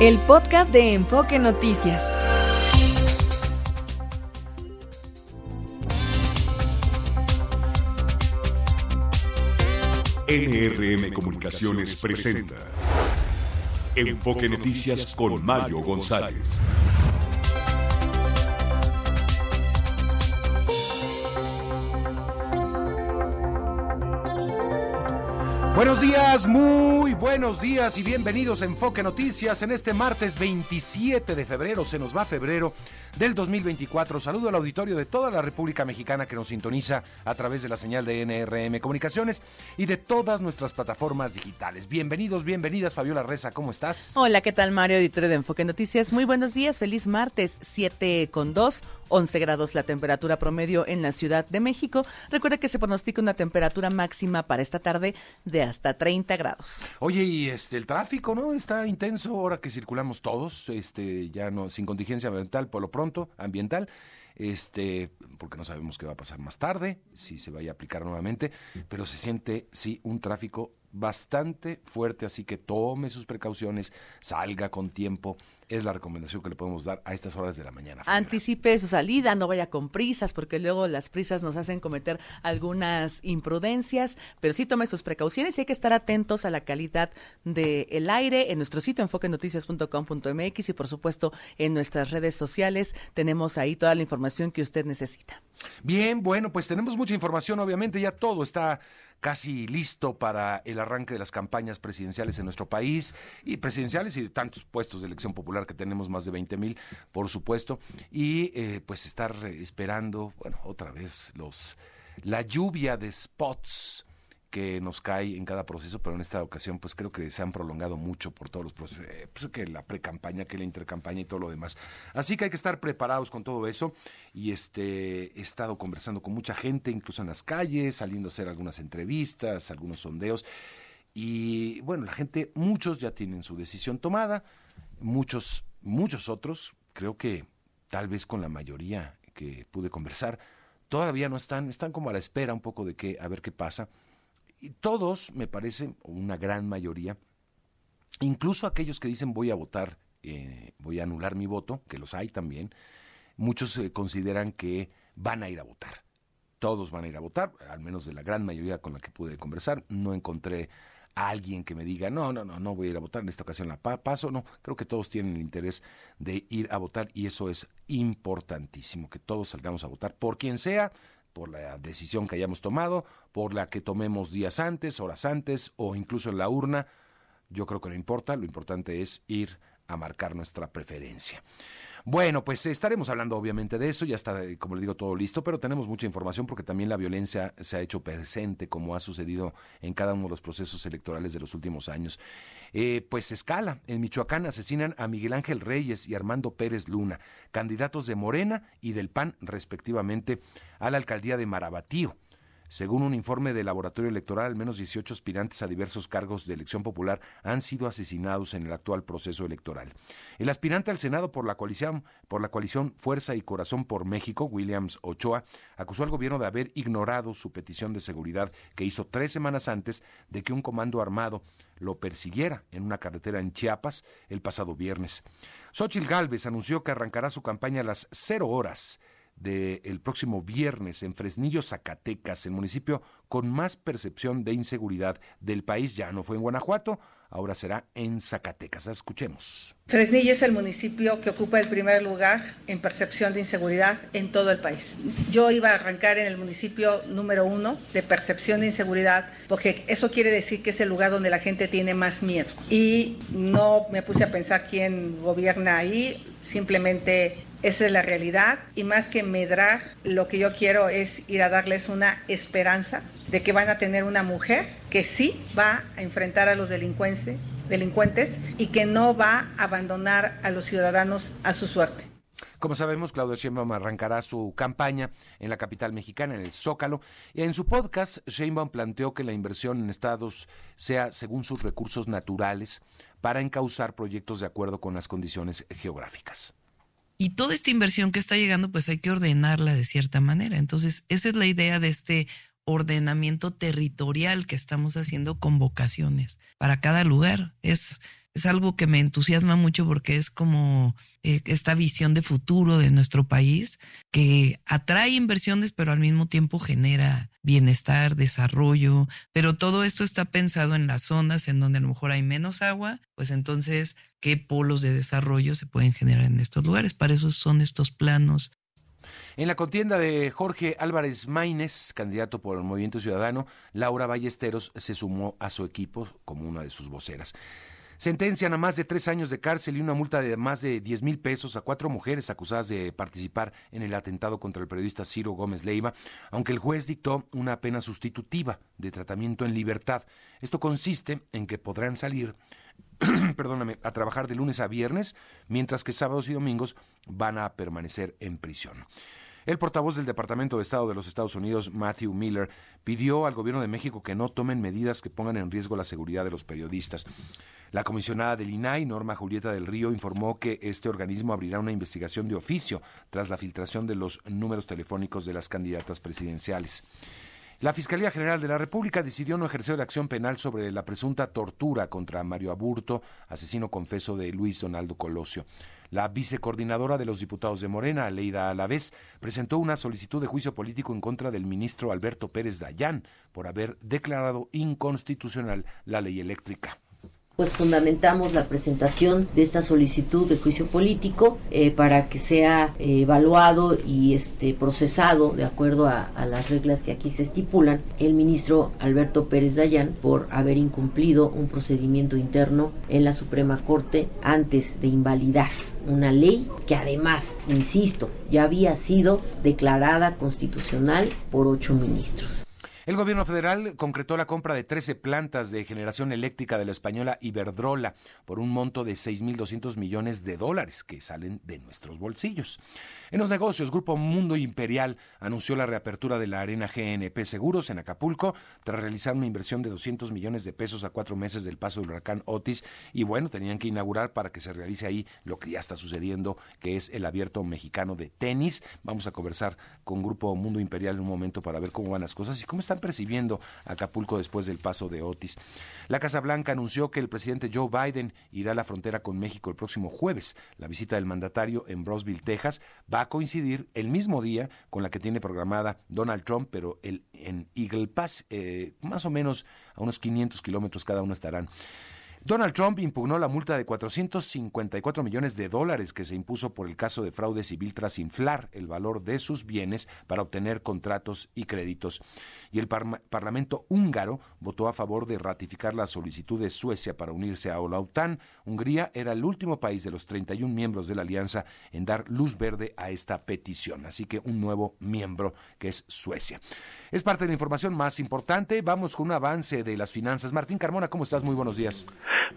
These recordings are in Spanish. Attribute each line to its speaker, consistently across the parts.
Speaker 1: el podcast de Enfoque Noticias.
Speaker 2: NRM Comunicaciones presenta Enfoque Noticias con Mario González.
Speaker 3: Buenos días, muy buenos días y bienvenidos a Enfoque Noticias en este martes 27 de febrero. Se nos va febrero del 2024. Saludo al auditorio de toda la República Mexicana que nos sintoniza a través de la señal de NRM Comunicaciones y de todas nuestras plataformas digitales. Bienvenidos, bienvenidas, Fabiola Reza, ¿cómo estás?
Speaker 4: Hola, ¿qué tal, Mario, auditorio de Enfoque Noticias? Muy buenos días, feliz martes, 7 con 2. 11 grados la temperatura promedio en la Ciudad de México. Recuerda que se pronostica una temperatura máxima para esta tarde de hasta 30 grados.
Speaker 3: Oye, y este el tráfico, ¿no? Está intenso ahora que circulamos todos, este ya no sin contingencia ambiental por lo pronto, ambiental este, porque no sabemos qué va a pasar más tarde, si se vaya a aplicar nuevamente, pero se siente, sí, un tráfico bastante fuerte, así que tome sus precauciones, salga con tiempo, es la recomendación que le podemos dar a estas horas de la mañana.
Speaker 4: Anticipe su salida, no vaya con prisas, porque luego las prisas nos hacen cometer algunas imprudencias, pero sí tome sus precauciones y hay que estar atentos a la calidad del aire en nuestro sitio enfoquenoticias.com.mx y por supuesto en nuestras redes sociales tenemos ahí toda la información que usted necesita.
Speaker 3: Bien, bueno, pues tenemos mucha información, obviamente ya todo está casi listo para el arranque de las campañas presidenciales en nuestro país y presidenciales y de tantos puestos de elección popular que tenemos más de 20 mil, por supuesto, y eh, pues estar esperando, bueno, otra vez los la lluvia de spots que nos cae en cada proceso, pero en esta ocasión pues creo que se han prolongado mucho por todos los procesos, eh, pues, que la precampaña, que la intercampaña y todo lo demás. Así que hay que estar preparados con todo eso y este he estado conversando con mucha gente, incluso en las calles, saliendo a hacer algunas entrevistas, algunos sondeos y bueno, la gente, muchos ya tienen su decisión tomada, muchos, muchos otros, creo que tal vez con la mayoría que pude conversar, todavía no están, están como a la espera un poco de que, a ver qué pasa y todos, me parece, una gran mayoría, incluso aquellos que dicen voy a votar, eh, voy a anular mi voto, que los hay también, muchos eh, consideran que van a ir a votar. Todos van a ir a votar, al menos de la gran mayoría con la que pude conversar. No encontré a alguien que me diga, no, no, no, no voy a ir a votar, en esta ocasión la paso. No, creo que todos tienen el interés de ir a votar y eso es importantísimo, que todos salgamos a votar por quien sea, por la decisión que hayamos tomado, por la que tomemos días antes, horas antes o incluso en la urna. Yo creo que no importa, lo importante es ir a marcar nuestra preferencia. Bueno, pues estaremos hablando obviamente de eso, ya está, como le digo, todo listo, pero tenemos mucha información porque también la violencia se ha hecho presente, como ha sucedido en cada uno de los procesos electorales de los últimos años. Eh, pues escala, en Michoacán asesinan a Miguel Ángel Reyes y Armando Pérez Luna, candidatos de Morena y del PAN, respectivamente, a la alcaldía de Marabatío. Según un informe del laboratorio electoral, al menos 18 aspirantes a diversos cargos de elección popular han sido asesinados en el actual proceso electoral. El aspirante al Senado por la coalición, Fuerza y Corazón por México, Williams Ochoa, acusó al gobierno de haber ignorado su petición de seguridad que hizo tres semanas antes de que un comando armado lo persiguiera en una carretera en Chiapas el pasado viernes. Xochitl Gálvez anunció que arrancará su campaña a las cero horas del próximo viernes en Fresnillo, Zacatecas, el municipio con más percepción de inseguridad del país. Ya no fue en Guanajuato, ahora será en Zacatecas. Escuchemos.
Speaker 5: Fresnillo es el municipio que ocupa el primer lugar en percepción de inseguridad en todo el país. Yo iba a arrancar en el municipio número uno de percepción de inseguridad, porque eso quiere decir que es el lugar donde la gente tiene más miedo. Y no me puse a pensar quién gobierna ahí, simplemente esa es la realidad y más que medrar, lo que yo quiero es ir a darles una esperanza de que van a tener una mujer que sí va a enfrentar a los delincuentes, y que no va a abandonar a los ciudadanos a su suerte.
Speaker 3: Como sabemos, Claudia Sheinbaum arrancará su campaña en la capital mexicana, en el Zócalo. Y en su podcast, Sheinbaum planteó que la inversión en estados sea según sus recursos naturales para encauzar proyectos de acuerdo con las condiciones geográficas.
Speaker 6: Y toda esta inversión que está llegando, pues hay que ordenarla de cierta manera. Entonces, esa es la idea de este ordenamiento territorial que estamos haciendo convocaciones para cada lugar. Es, es algo que me entusiasma mucho porque es como eh, esta visión de futuro de nuestro país que atrae inversiones pero al mismo tiempo genera bienestar, desarrollo, pero todo esto está pensado en las zonas en donde a lo mejor hay menos agua, pues entonces, ¿qué polos de desarrollo se pueden generar en estos lugares? Para eso son estos planos
Speaker 3: en la contienda de Jorge Álvarez Maínez, candidato por el Movimiento Ciudadano, Laura Ballesteros se sumó a su equipo como una de sus voceras. Sentencian a más de tres años de cárcel y una multa de más de 10 mil pesos a cuatro mujeres acusadas de participar en el atentado contra el periodista Ciro Gómez Leiva, aunque el juez dictó una pena sustitutiva de tratamiento en libertad. Esto consiste en que podrán salir perdóname, a trabajar de lunes a viernes, mientras que sábados y domingos van a permanecer en prisión. El portavoz del Departamento de Estado de los Estados Unidos, Matthew Miller, pidió al gobierno de México que no tomen medidas que pongan en riesgo la seguridad de los periodistas. La comisionada del INAI, Norma Julieta del Río, informó que este organismo abrirá una investigación de oficio tras la filtración de los números telefónicos de las candidatas presidenciales. La Fiscalía General de la República decidió no ejercer acción penal sobre la presunta tortura contra Mario Aburto, asesino confeso de Luis Donaldo Colosio. La vicecoordinadora de los diputados de Morena, Leida Alavés, presentó una solicitud de juicio político en contra del ministro Alberto Pérez Dayán por haber declarado inconstitucional la ley eléctrica
Speaker 7: pues fundamentamos la presentación de esta solicitud de juicio político eh, para que sea eh, evaluado y este procesado de acuerdo a, las reglas que aquí se estipulan el ministro Alberto Pérez Dayán por haber incumplido un procedimiento interno en la Suprema Corte antes de invalidar una ley que además, insisto, ya había sido declarada constitucional por ocho ministros.
Speaker 3: El gobierno federal concretó la compra de 13 plantas de generación eléctrica de la española Iberdrola por un monto de 6.200 millones de dólares que salen de nuestros bolsillos. En los negocios, Grupo Mundo Imperial anunció la reapertura de la arena GNP Seguros en Acapulco tras realizar una inversión de 200 millones de pesos a cuatro meses del paso del huracán Otis y bueno, tenían que inaugurar para que se realice ahí lo que ya está sucediendo, que es el abierto mexicano de tenis. Vamos a conversar con Grupo Mundo Imperial en un momento para ver cómo van las cosas y cómo están percibiendo Acapulco después del paso de Otis. La Casa Blanca anunció que el presidente Joe Biden irá a la frontera con México el próximo jueves. La visita del mandatario en Brosville, Texas, va a coincidir el mismo día con la que tiene programada Donald Trump, pero en Eagle Pass, eh, más o menos a unos 500 kilómetros cada uno estarán. Donald Trump impugnó la multa de 454 millones de dólares que se impuso por el caso de fraude civil tras inflar el valor de sus bienes para obtener contratos y créditos. Y el Parlamento húngaro votó a favor de ratificar la solicitud de Suecia para unirse a la OTAN. Hungría era el último país de los 31 miembros de la alianza en dar luz verde a esta petición. Así que un nuevo miembro que es Suecia. Es parte de la información más importante. Vamos con un avance de las finanzas. Martín Carmona, ¿cómo estás? Muy buenos días.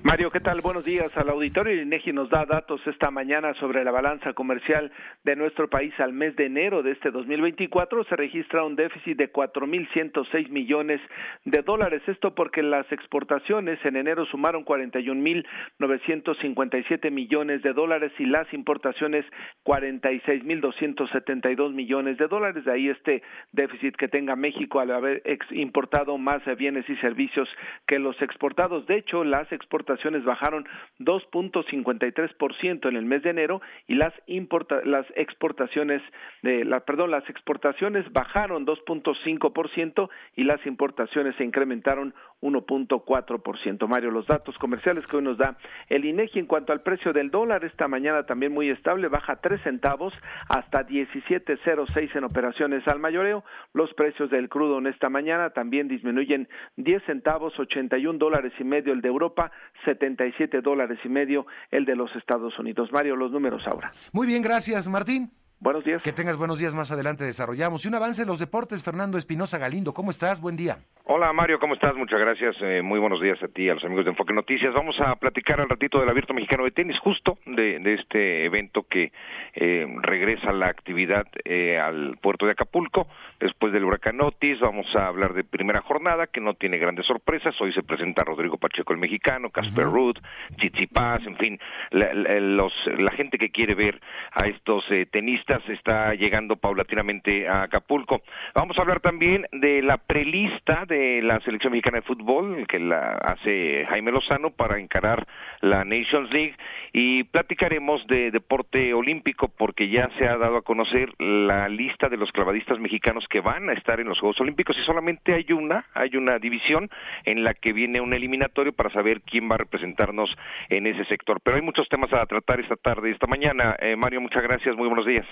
Speaker 8: Mario, ¿qué tal? Buenos días al auditorio. INEGI nos da datos esta mañana sobre la balanza comercial de nuestro país al mes de enero de este 2024. Se registra un déficit de 4.106 millones de dólares. Esto porque las exportaciones en enero sumaron 41.957 millones de dólares y las importaciones 46.272 millones de dólares. De ahí este déficit que tenga México al haber importado más bienes y servicios que los exportados. De hecho, las exportaciones bajaron 2.53% en el mes de enero y las importa, las exportaciones de la perdón, las exportaciones bajaron 2.5% y las importaciones se incrementaron 1.4%. Mario, los datos comerciales que hoy nos da el INEGI en cuanto al precio del dólar esta mañana también muy estable, baja 3 centavos hasta 17.06 en operaciones al mayoreo. Los precios del crudo en esta mañana también disminuyen 10 centavos, 81 dólares y medio el de Europa, 77 dólares y medio el de los Estados Unidos. Mario, los números ahora.
Speaker 3: Muy bien, gracias, Martín.
Speaker 8: Buenos días.
Speaker 3: Que tengas buenos días más adelante desarrollamos. Y un avance en los deportes, Fernando Espinosa Galindo. ¿Cómo estás? Buen día.
Speaker 9: Hola Mario, ¿cómo estás? Muchas gracias. Eh, muy buenos días a ti a los amigos de Enfoque Noticias. Vamos a platicar al ratito del Abierto Mexicano de Tenis, justo de, este evento que eh, regresa la actividad eh, al puerto de Acapulco después del huracán Otis. Vamos a hablar de primera jornada que no tiene grandes sorpresas. Hoy se presenta Rodrigo Pacheco el mexicano, Casper uh Ruth, Chichipas, en fin, la, los, la gente que quiere ver a estos eh, tenistas está llegando paulatinamente a Acapulco. Vamos a hablar también de la prelista de la selección mexicana de fútbol que la hace Jaime Lozano para encarar la Nations League y platicaremos de deporte olímpico porque ya se ha dado a conocer la lista de los clavadistas mexicanos que van a estar en los Juegos Olímpicos y solamente hay una, hay una división en la que viene un eliminatorio para saber quién va a representarnos en ese sector. Pero hay muchos temas a tratar esta tarde, esta mañana. Eh, Mario, muchas gracias, muy buenos días.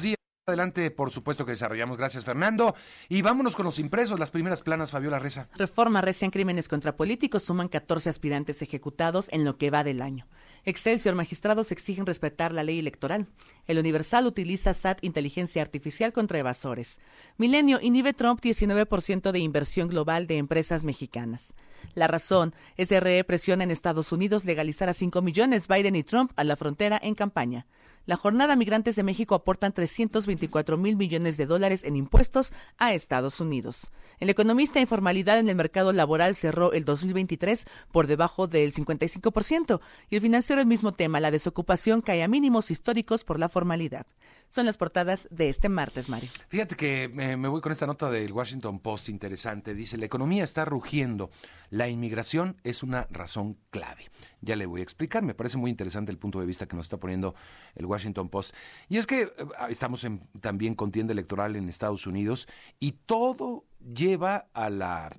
Speaker 3: Días. Adelante, por supuesto que desarrollamos. Gracias, Fernando. Y vámonos con los impresos, las primeras planas, Fabiola Reza.
Speaker 4: Reforma recién crímenes contra políticos suman 14 aspirantes ejecutados en lo que va del año. Excelsior, magistrados exigen respetar la ley electoral. El Universal utiliza SAT inteligencia artificial contra evasores. Milenio inhibe Trump 19% de inversión global de empresas mexicanas. La razón, SRE presiona en Estados Unidos legalizar a 5 millones Biden y Trump a la frontera en campaña. La Jornada Migrantes de México aportan 324 mil millones de dólares en impuestos a Estados Unidos. El economista informalidad en el mercado laboral cerró el 2023 por debajo del 55% y el financiero el mismo tema, la desocupación cae a mínimos históricos por la formalidad. Son las portadas de este martes, Mario.
Speaker 3: Fíjate que eh, me voy con esta nota del Washington Post interesante. Dice, la economía está rugiendo. La inmigración es una razón clave. Ya le voy a explicar. Me parece muy interesante el punto de vista que nos está poniendo el Washington Post. Y es que eh, estamos en también contienda electoral en Estados Unidos y todo lleva a la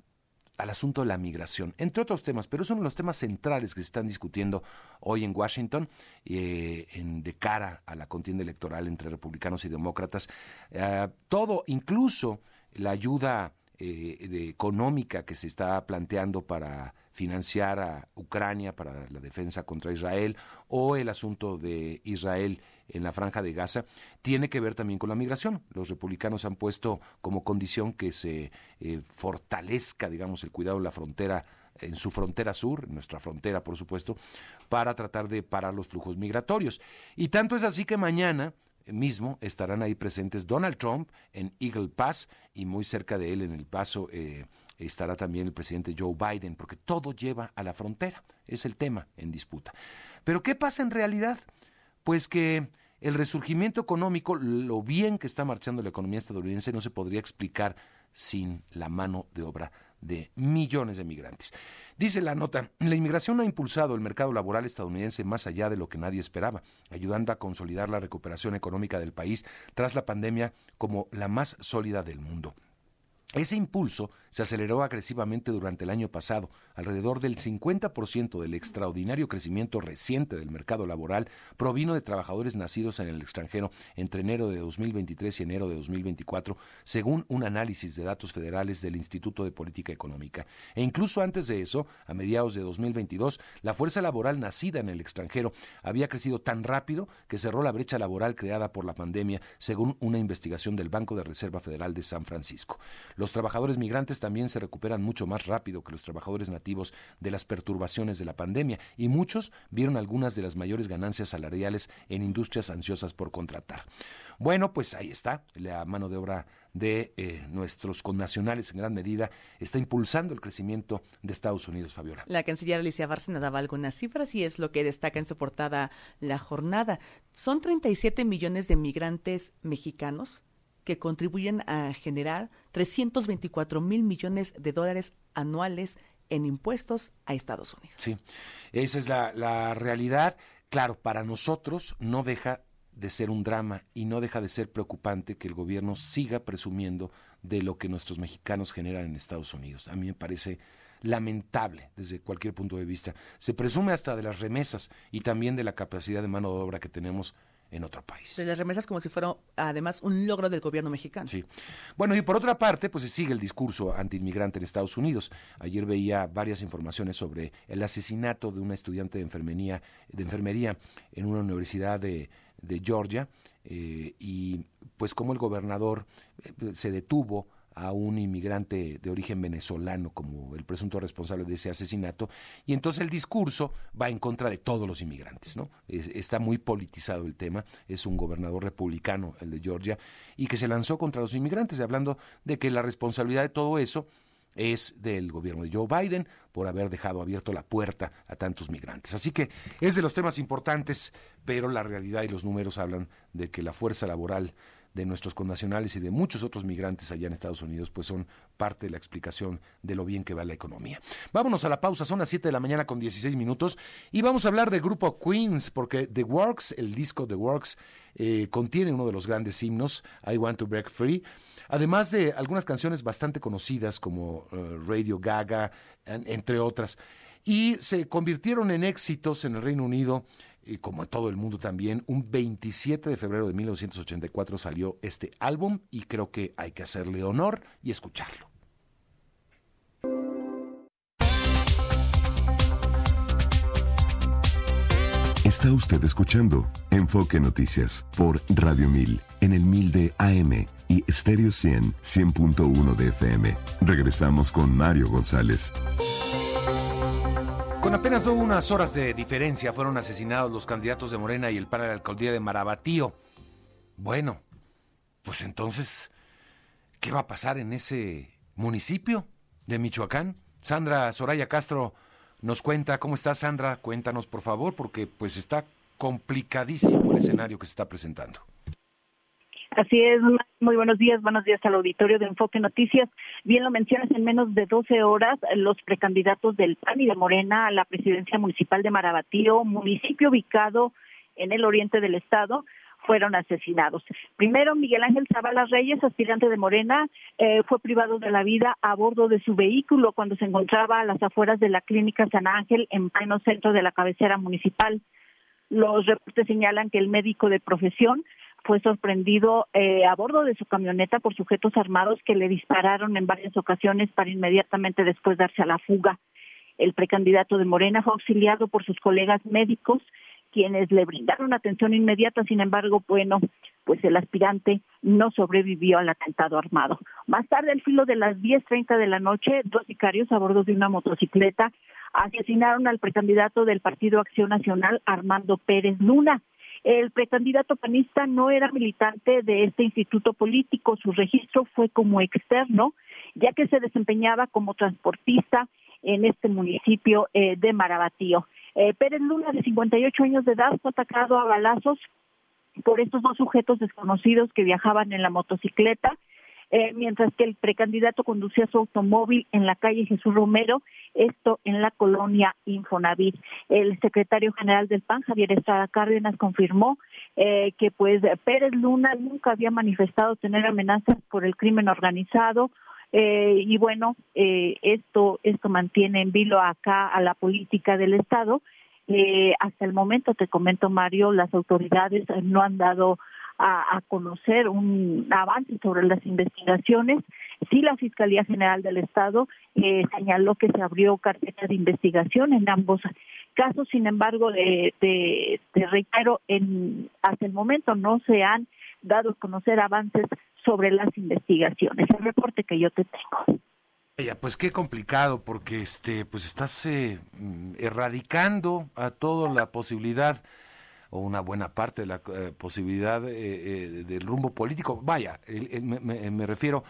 Speaker 3: al asunto de la migración, entre otros temas, pero es uno de los temas centrales que se están discutiendo hoy en Washington, eh, de cara a la contienda electoral entre republicanos y demócratas. Eh, todo, incluso la ayuda eh, económica que se está planteando para financiar a Ucrania para la defensa contra Israel o el asunto de Israel en la franja de Gaza tiene que ver también con la migración. Los republicanos han puesto como condición que se eh, fortalezca, digamos, el cuidado de la frontera en su frontera sur, en nuestra frontera, por supuesto, para tratar de parar los flujos migratorios. Y tanto es así que mañana mismo estarán ahí presentes Donald Trump en Eagle Pass y muy cerca de él en el paso eh, estará también el presidente Joe Biden, porque todo lleva a la frontera, es el tema en disputa. Pero ¿qué pasa en realidad? Pues que el resurgimiento económico, lo bien que está marchando la economía estadounidense, no se podría explicar sin la mano de obra de millones de migrantes. Dice la nota, la inmigración ha impulsado el mercado laboral estadounidense más allá de lo que nadie esperaba, ayudando a consolidar la recuperación económica del país tras la pandemia como la más sólida del mundo. Ese impulso se aceleró agresivamente durante el año pasado. Alrededor del 50% del extraordinario crecimiento reciente del mercado laboral provino de trabajadores nacidos en el extranjero entre enero de 2023 y enero de 2024, según un análisis de datos federales del Instituto de Política Económica. E incluso antes de eso, a mediados de 2022, la fuerza laboral nacida en el extranjero había crecido tan rápido que cerró la brecha laboral creada por la pandemia, según una investigación del Banco de Reserva Federal de San Francisco. Los trabajadores migrantes también se recuperan mucho más rápido que los trabajadores nativos de las perturbaciones de la pandemia y muchos vieron algunas de las mayores ganancias salariales en industrias ansiosas por contratar. Bueno, pues ahí está, la mano de obra de eh, nuestros connacionales en gran medida está impulsando el crecimiento de Estados Unidos, Fabiola.
Speaker 4: La canciller Alicia Bárcena daba algunas cifras y es lo que destaca en su portada la jornada. Son 37 millones de migrantes mexicanos que contribuyen a generar 324 mil millones de dólares anuales en impuestos a Estados Unidos.
Speaker 3: Sí, esa es la, la realidad. Claro, para nosotros no deja de ser un drama y no deja de ser preocupante que el gobierno siga presumiendo de lo que nuestros mexicanos generan en Estados Unidos. A mí me parece lamentable desde cualquier punto de vista. Se presume hasta de las remesas y también de la capacidad de mano de obra que tenemos en otro país.
Speaker 4: De las remesas como si fuera además un logro del gobierno mexicano.
Speaker 3: Sí. Bueno, y por otra parte, pues se sigue el discurso antiinmigrante en Estados Unidos. Ayer veía varias informaciones sobre el asesinato de una estudiante de enfermería, de enfermería en una universidad de, Georgia eh, y pues cómo el gobernador eh, se detuvo a un inmigrante de origen venezolano como el presunto responsable de ese asesinato, y entonces el discurso va en contra de todos los inmigrantes, ¿no? Está muy politizado el tema, es un gobernador republicano, el de Georgia, y que se lanzó contra los inmigrantes, hablando de que la responsabilidad de todo eso es del gobierno de Joe Biden por haber dejado abierto la puerta a tantos migrantes. Así que es de los temas importantes, pero la realidad y los números hablan de que la fuerza laboral de nuestros connacionales y de muchos otros migrantes allá en Estados Unidos, pues son parte de la explicación de lo bien que va la economía. Vámonos a la pausa, son las 7 de la mañana con 16 minutos y vamos a hablar del grupo Queens, porque The Works, el disco The Works, eh, contiene uno de los grandes himnos, I Want to Break Free, además de algunas canciones bastante conocidas como eh, Radio Gaga, entre otras, y se convirtieron en éxitos en el Reino Unido y como en todo el mundo también, un 27 de febrero de 1984 salió este álbum y creo que hay que hacerle honor y escucharlo.
Speaker 2: Está usted escuchando Enfoque Noticias por Radio 1000 en el 1000 de AM y Stereo 100 100.1 de FM. Regresamos con Mario González.
Speaker 3: Apenas unas horas de diferencia fueron asesinados los candidatos de Morena y el PAN a la alcaldía de Marabatío. Bueno, pues entonces, ¿qué va a pasar en ese municipio de Michoacán? Sandra Soraya Castro nos cuenta. ¿Cómo está Sandra? Cuéntanos, por favor, porque pues está complicadísimo el escenario que se está presentando.
Speaker 10: Así es, muy buenos días, buenos días al auditorio de Enfoque Noticias. Bien lo mencionas, en menos de 12 horas los precandidatos del PAN y de Morena a la presidencia municipal de Marabatío, municipio ubicado en el oriente del estado, fueron asesinados. Primero, Miguel Ángel Zavala Reyes, aspirante de Morena, eh, fue privado de la vida a bordo de su vehículo cuando se encontraba a las afueras de la clínica San Ángel en pleno centro de la cabecera municipal. Los reportes señalan que el médico de profesión fue sorprendido eh, a bordo de su camioneta por sujetos armados que le dispararon en varias ocasiones para inmediatamente después darse a la fuga. El precandidato de Morena fue auxiliado por sus colegas médicos, quienes le brindaron atención inmediata. Sin embargo, bueno, pues el aspirante no sobrevivió al atentado armado. Más tarde, al filo de las 10.30 de la noche, dos sicarios a bordo de una motocicleta asesinaron al precandidato del Partido Acción Nacional, Armando Pérez Luna. El precandidato panista no era militante de este instituto político, su registro fue como externo, ya que se desempeñaba como transportista en este municipio eh, de Marabatío. Eh, Pérez Luna, de 58 años de edad, fue atacado a balazos por estos dos sujetos desconocidos que viajaban en la motocicleta eh, mientras que el precandidato conducía su automóvil en la calle Jesús Romero, esto en la colonia Infonavit. El secretario general del PAN, Javier Estrada Cárdenas, confirmó eh, que pues Pérez Luna nunca había manifestado tener amenazas por el crimen organizado eh, y bueno, esto esto mantiene en vilo acá a la política del Estado. hasta el momento, te comento Mario, las autoridades no han dado a, conocer un avance sobre las investigaciones. Sí, la Fiscalía General del Estado eh, señaló que se abrió carpeta de investigación en ambos casos, sin embargo, de, de, reitero, en, hasta el momento no se han dado a conocer avances sobre las investigaciones. El reporte que yo te tengo.
Speaker 3: pues qué complicado, porque este, pues estás eh, erradicando a toda la posibilidad o una buena parte de la eh, posibilidad eh, eh, del rumbo político. Vaya, me, refiero,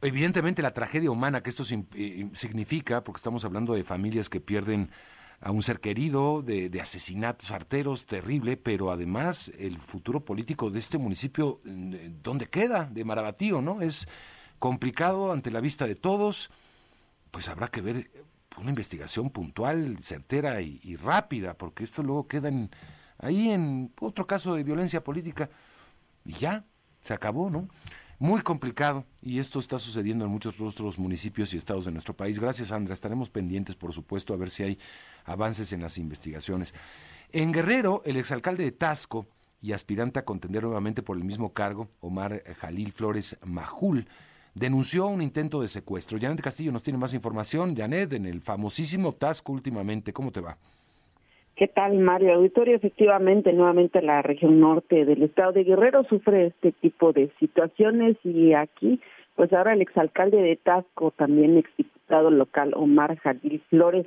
Speaker 3: evidentemente la tragedia humana que esto significa, porque estamos hablando de familias que pierden a un ser querido, de, asesinatos arteros, terrible, pero además el futuro político de este municipio, ¿dónde queda? De Marabatío, ¿no? Es complicado ante la vista de todos, pues habrá que ver una investigación puntual, certera y, y rápida, porque esto luego queda en ahí en otro caso de violencia política y ya, se acabó, ¿no? Muy complicado y esto está sucediendo en muchos otros municipios y estados de nuestro país. Gracias, Sandra. Estaremos pendientes, por supuesto, a ver si hay avances en las investigaciones. En Guerrero, el exalcalde de Tasco y aspirante a contender nuevamente por el mismo cargo, Omar Jalil Flores Majul, denunció un intento de secuestro. Janet Castillo nos tiene más información. Janet, en el famosísimo Tasco últimamente, ¿cómo te va?
Speaker 11: ¿Qué tal, Mario Auditorio? Efectivamente, nuevamente la región norte del estado de Guerrero sufre este tipo de situaciones y aquí pues ahora el exalcalde de Tasco, también exdiputado local Omar Jadil Flores,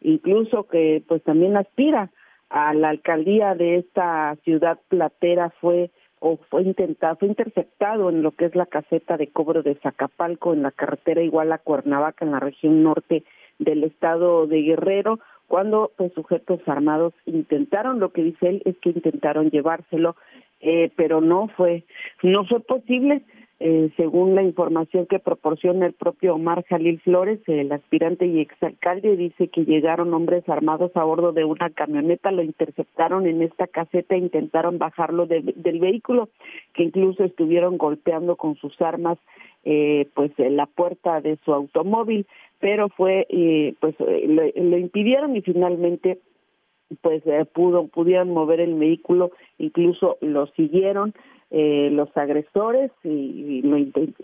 Speaker 11: incluso que pues también aspira a la alcaldía de esta ciudad platera fue o fue intentado, fue interceptado en lo que es la caseta de cobro de Zacapalco en la carretera igual a Cuernavaca en la región norte del estado de Guerrero cuando pues sujetos armados intentaron lo que dice él es que intentaron llevárselo eh, pero no fue no fue posible. Eh, según la información que proporciona el propio Omar Jalil Flores, el aspirante y exalcalde, dice que llegaron hombres armados a bordo de una camioneta, lo interceptaron en esta caseta e intentaron bajarlo del vehículo, que incluso estuvieron golpeando con sus armas eh, pues la puerta de su automóvil, pero fue eh, pues eh, lo, impidieron y finalmente pues eh, pudo pudieron mover el vehículo, incluso lo siguieron eh, los agresores y, lo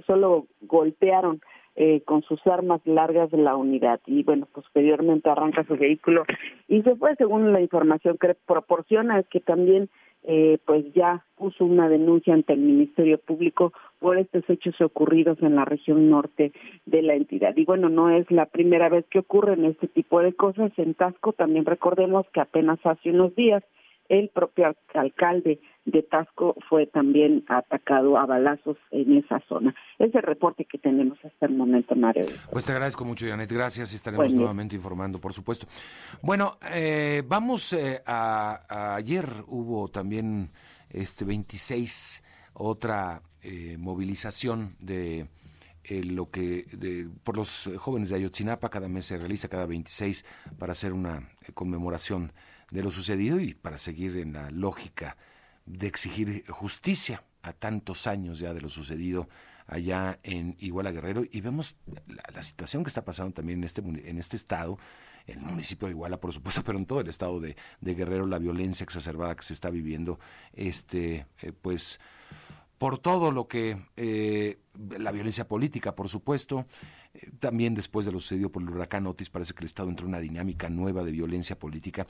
Speaker 11: solo golpearon eh, con sus armas largas de la unidad. Y bueno posteriormente arranca su vehículo. Y se fue según la información que proporciona es que también eh, pues ya puso una denuncia ante el Ministerio Público por estos hechos ocurridos en la región norte de la entidad. Y bueno, no es la primera vez que ocurren este tipo de cosas. En Tasco también recordemos que apenas hace unos días el propio alcalde de Tasco fue también atacado a balazos en esa zona. Es el reporte que tenemos hasta el momento, Mario.
Speaker 3: Pues te agradezco mucho, Janet. Gracias y estaremos nuevamente informando, por supuesto. Bueno, eh, vamos eh, a, Ayer hubo también este 26, otra eh, movilización de lo que de, por los jóvenes de Ayotzinapa cada mes se realiza cada 26 para hacer una conmemoración de lo sucedido y para seguir en la lógica de exigir justicia a tantos años ya de lo sucedido allá en Iguala Guerrero. Y vemos la, situación que está pasando también en este en este estado en el municipio de Iguala por supuesto pero en todo el estado de, Guerrero la violencia exacerbada que se está viviendo este eh, pues por todo lo que eh, la violencia política por supuesto también después de lo sucedido por el huracán Otis, parece que el Estado entró en una dinámica nueva de violencia política.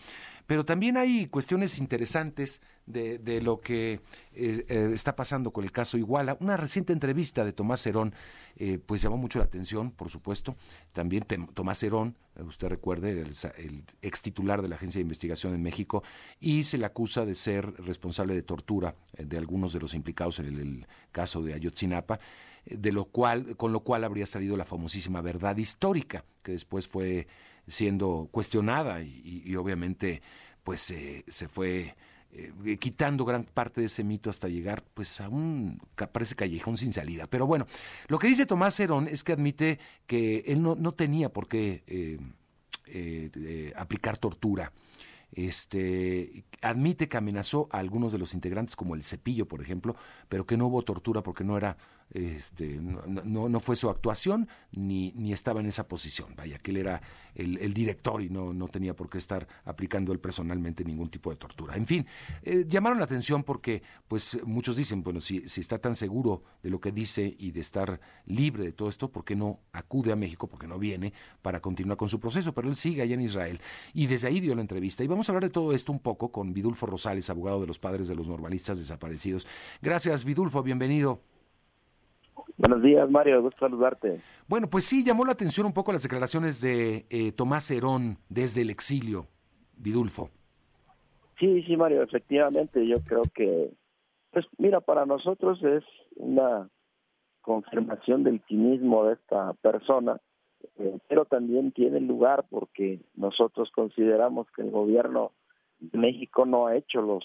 Speaker 3: Pero también hay cuestiones interesantes de, de lo que eh, eh, está pasando con el caso Iguala. Una reciente entrevista de Tomás Herón, eh, pues llamó mucho la atención, por supuesto. También Tomás Herón, usted recuerde, el, el, ex titular de la Agencia de Investigación en México, y se le acusa de ser responsable de tortura de algunos de los implicados en el caso de Ayotzinapa de lo cual, con lo cual habría salido la famosísima verdad histórica, que después fue siendo cuestionada y, obviamente pues se fue eh, quitando gran parte de ese mito hasta llegar pues a un parece callejón sin salida. Pero bueno, lo que dice Tomás Herón es que admite que él no, no tenía por qué eh, eh, aplicar tortura este, admite que amenazó a algunos de los integrantes, como el Cepillo, por ejemplo, pero que no hubo tortura porque no era este, no, no, fue su actuación ni, ni estaba en esa posición. Vaya, que él era el, director y no, no tenía por qué estar aplicando él personalmente ningún tipo de tortura. En fin, eh, llamaron la atención porque pues muchos dicen, bueno, si, si está tan seguro de lo que dice y de estar libre de todo esto, ¿por qué no acude a México? porque no viene para continuar con su proceso? Pero él sigue allá en Israel y desde ahí dio la entrevista. Y vamos a hablar de todo esto un poco con Vidulfo Rosales, abogado de los padres de los normalistas desaparecidos. Gracias, Vidulfo, bienvenido.
Speaker 12: Buenos días, Mario, gusto saludarte.
Speaker 3: Bueno, pues sí, llamó la atención un poco las declaraciones de eh, Tomás Herón desde el exilio, Vidulfo.
Speaker 12: Sí, sí, Mario, efectivamente, yo creo que, pues mira, para nosotros es una confirmación del cinismo de esta persona, eh, pero también tiene lugar porque nosotros consideramos que el gobierno de México no ha hecho los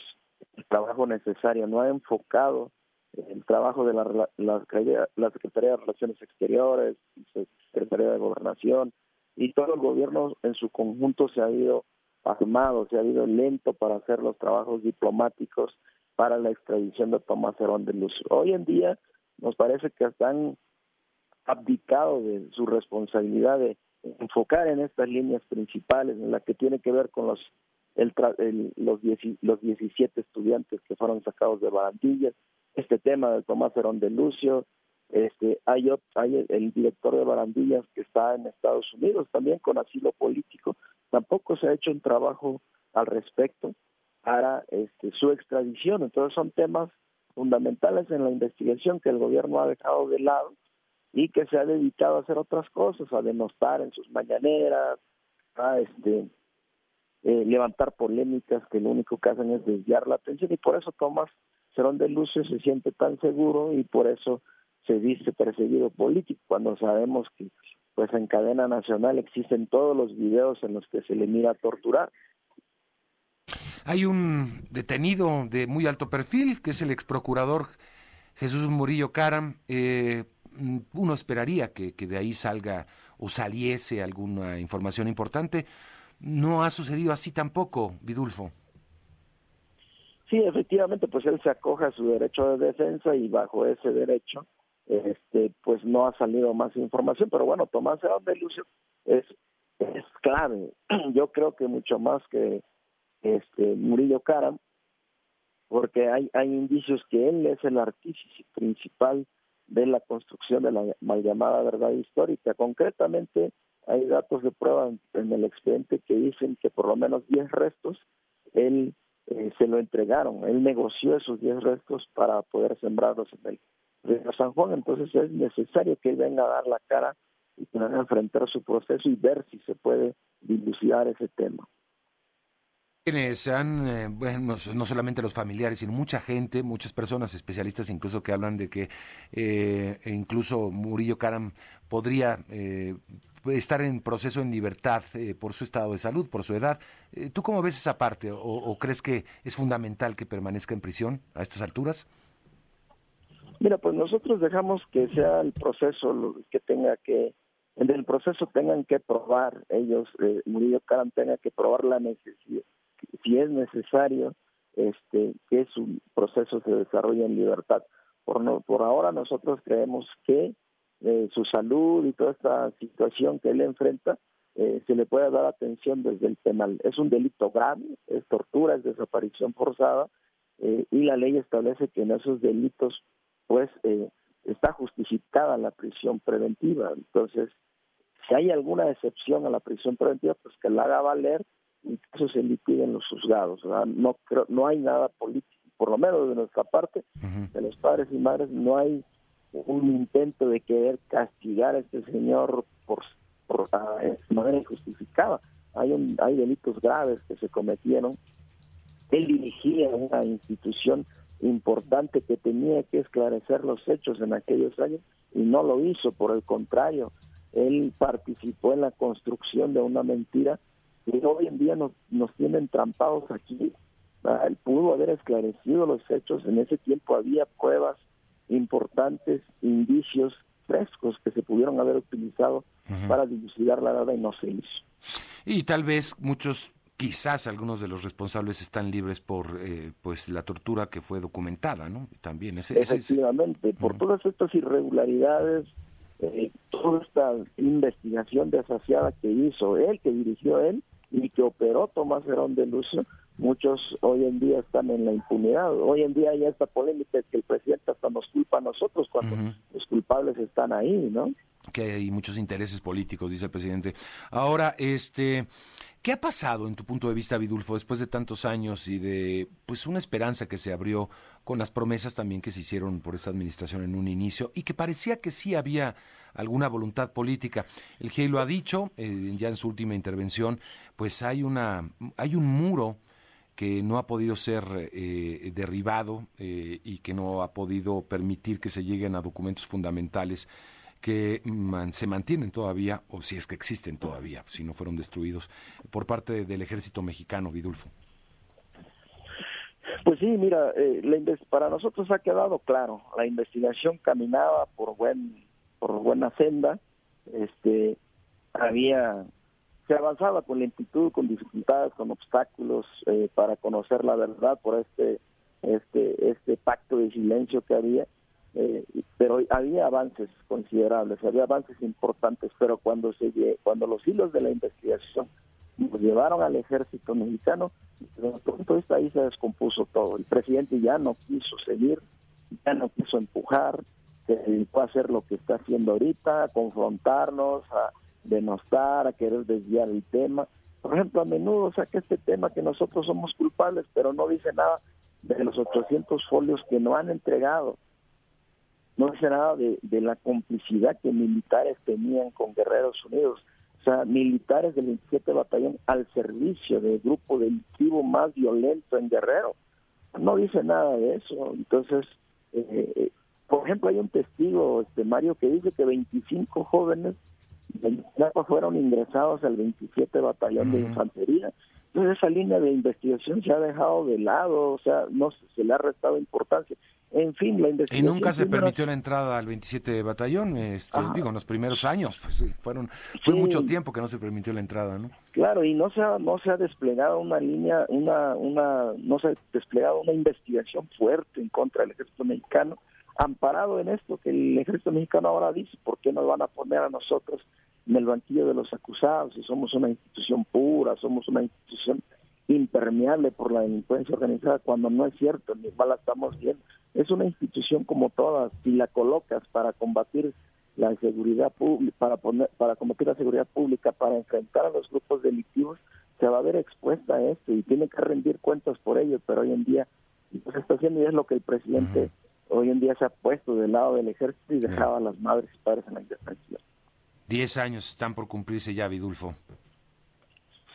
Speaker 12: el trabajo necesario, no ha enfocado el trabajo de la, la, Secretaría de Relaciones Exteriores, la Secretaría de Gobernación y todo el gobierno en su conjunto se ha ido armado, se ha ido lento para hacer los trabajos diplomáticos para la extradición de Tomás Herón de Luz. Hoy en día nos parece que están abdicado de su responsabilidad de enfocar en estas líneas principales, en la que tiene que ver con los el, los, los 17 estudiantes que fueron sacados de Barandillas, este tema de Tomás Herón de Lucio, este, hay, hay el director de Barandillas que está en Estados Unidos también con asilo político, tampoco se ha hecho un trabajo al respecto para este, su extradición, entonces son temas fundamentales en la investigación que el gobierno ha dejado de lado y que se ha dedicado a hacer otras cosas, a denostar en sus mañaneras, a este eh, levantar polémicas que lo único que hacen es desviar la atención y por eso Tomás De Lucio se siente tan seguro y por eso se dice perseguido político cuando sabemos que pues en cadena nacional existen todos los videos en los que se le mira torturar.
Speaker 3: Hay un detenido de muy alto perfil que es el ex procurador Jesús Murillo Caram. Eh, uno esperaría que, que de ahí salga o saliese alguna información importante. No ha sucedido así tampoco, Vidulfo.
Speaker 12: Sí, efectivamente, pues él se acoge a su derecho de defensa y bajo ese derecho, este, pues no ha salido más información. Pero bueno, Tomás de Lucio es, es clave. Yo creo que mucho más que este Murillo Caram, porque hay, hay indicios que él es el artífice principal de la construcción de la mal llamada verdad histórica. Concretamente, hay datos de prueba en, el expediente que dicen que por lo menos 10 restos él eh, se lo entregaron, él negoció esos 10 restos para poder sembrarlos en el río San Juan, entonces es necesario que él venga a dar la cara y que venga a enfrentar su proceso y ver si se puede dilucidar ese tema.
Speaker 3: Quienes han, eh, bueno, no solamente los familiares, sino mucha gente, muchas personas, especialistas incluso que hablan de que eh, incluso Murillo Karam podría eh, estar en proceso en libertad por su estado de salud, por su edad. ¿Tú cómo ves esa parte o, crees que es fundamental que permanezca en prisión a estas alturas?
Speaker 12: Mira, pues nosotros dejamos que sea el proceso que tenga que, en el proceso tengan que probar ellos, Murillo Karam tenga que probar la necesidad si es necesario este que su proceso se desarrolle en libertad. Por, no, por ahora nosotros creemos que eh, su salud y toda esta situación que él enfrenta eh, se le puede dar atención desde el penal. Es un delito grave, es tortura, es desaparición forzada eh, y la ley establece que en esos delitos pues está justificada la prisión preventiva. Entonces, si hay alguna excepción a la prisión preventiva, pues que la haga valer y eso se liquida en los juzgados. No creo, no hay nada político, por lo menos de nuestra parte, de los padres y madres, no hay un intento de querer castigar a este señor por, de manera injustificada. Hay, hay delitos graves que se cometieron. Él dirigía una institución importante que tenía que esclarecer los hechos en aquellos años y no lo hizo, por el contrario, él participó en la construcción de una mentira que hoy en día nos, nos tienen trampados aquí. Él pudo haber esclarecido los hechos, en ese tiempo había pruebas importantes, indicios frescos que se pudieron haber utilizado para dilucidar la verdad y no se hizo.
Speaker 3: Y tal vez muchos quizás algunos de los responsables están libres por eh, pues la tortura que fue documentada, ¿no? También ese,
Speaker 12: efectivamente por todas estas irregularidades, eh, toda esta investigación desasiada que hizo él, que dirigió él, y que operó Tomás Herón de Lucio, muchos hoy en día están en la impunidad. Hoy en día hay esta polémica que el presidente hasta nos culpa a nosotros cuando los culpables están ahí, ¿no?
Speaker 3: Que hay muchos intereses políticos, dice el presidente. Ahora, este, ¿qué ha pasado en tu punto de vista, Vidulfo, después de tantos años y de pues una esperanza que se abrió con las promesas también que se hicieron por esta administración en un inicio y que parecía que sí había alguna voluntad política. El GEI lo ha dicho eh, ya en su última intervención, pues hay, una, hay un muro que no ha podido ser eh, derribado eh, y que no ha podido permitir que se lleguen a documentos fundamentales que se mantienen todavía, o si es que existen todavía, si no fueron destruidos, por parte del ejército mexicano, Vidulfo.
Speaker 12: Pues sí, mira, para nosotros ha quedado claro, la investigación caminaba por buen por buena senda, este, había, se avanzaba con lentitud, con dificultades, con obstáculos eh, para conocer la verdad por este, este, este pacto de silencio que había, eh, pero había avances considerables, había avances importantes, pero cuando se cuando los hilos de la investigación nos llevaron al ejército mexicano, de pronto esta ahí se descompuso todo. El presidente ya no quiso seguir, ya no quiso empujar, se dedicó a hacer lo que está haciendo ahorita, a confrontarnos, a denostar, a querer desviar el tema. Por ejemplo, a menudo saca este tema que nosotros somos culpables, pero no dice nada de los 800 folios que no han entregado. no dice nada de, de la complicidad que militares tenían con Guerreros Unidos. O sea, militares del 27 Batallón al servicio del grupo delictivo más violento en Guerrero. No dice nada de eso. Entonces, eh, por ejemplo, hay un testigo, este Mario, que dice que 25 jóvenes fueron ingresados al 27 Batallón de Infantería. Entonces esa línea de investigación se ha dejado de lado, o sea, no se le ha restado importancia. En fin, la investigación...
Speaker 3: Y nunca se permitió la entrada al 27 Batallón, este, digo, en los primeros años, pues fueron fue mucho tiempo que no se permitió la entrada, ¿no?
Speaker 12: Claro, y no se ha, no se ha desplegado una línea, una, una, no se ha desplegado una investigación fuerte en contra del ejército mexicano, amparado en esto que el ejército mexicano ahora dice, ¿por qué nos van a poner a nosotros en el banquillo de los acusados si somos una institución pura, somos una institución impermeable por la delincuencia organizada cuando no es cierto, ni mal la estamos viendo. Es una institución como todas, si la colocas para combatir la seguridad pública, para poner, para combatir la seguridad pública, para enfrentar a los grupos delictivos, se va a ver expuesta a esto y tiene que rendir cuentas por ello, pero hoy en día pues está haciendo y es lo que el presidente hoy en día se ha puesto del lado del ejército y dejaba a las madres y padres en la indefensión.
Speaker 3: Diez años están por cumplirse ya, Vidulfo.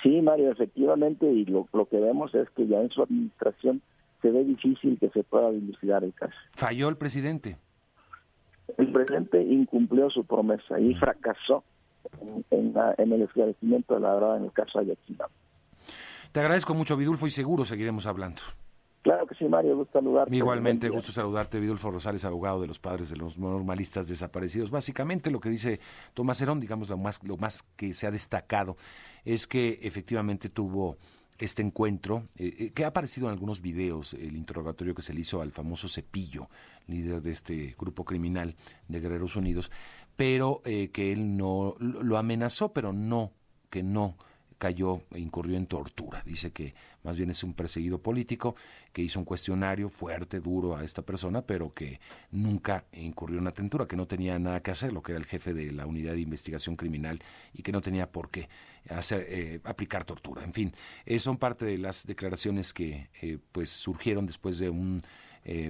Speaker 12: Sí, Mario, efectivamente, y lo, que vemos es que ya en su administración se ve difícil que se pueda dilucidar el caso.
Speaker 3: ¿Falló el presidente?
Speaker 12: El presidente incumplió su promesa y fracasó en, el esclarecimiento de la verdad en el caso Ayotzinapa.
Speaker 3: Te agradezco mucho, Vidulfo, y seguro seguiremos hablando.
Speaker 12: Claro que sí, Mario, gusto saludarte.
Speaker 3: Igualmente, gusto saludarte, Vidulfo Rosales, abogado de los padres de los normalistas desaparecidos. Básicamente lo que dice Tomás Herón, digamos, lo más, lo más que se ha destacado es que efectivamente tuvo este encuentro, eh, eh, que ha aparecido en algunos videos, el interrogatorio que se le hizo al famoso Cepillo, líder de este grupo criminal de Guerreros Unidos, pero eh, que él no lo amenazó, pero no, que no cayó e incurrió en tortura. Dice que más bien es un perseguido político que hizo un cuestionario fuerte, duro a esta persona, pero que nunca incurrió en una tentura, que no tenía nada que hacer, lo que era el jefe de la unidad de investigación criminal y que no tenía por qué hacer, eh, aplicar tortura. En fin, eh, son parte de las declaraciones que eh, pues surgieron después de un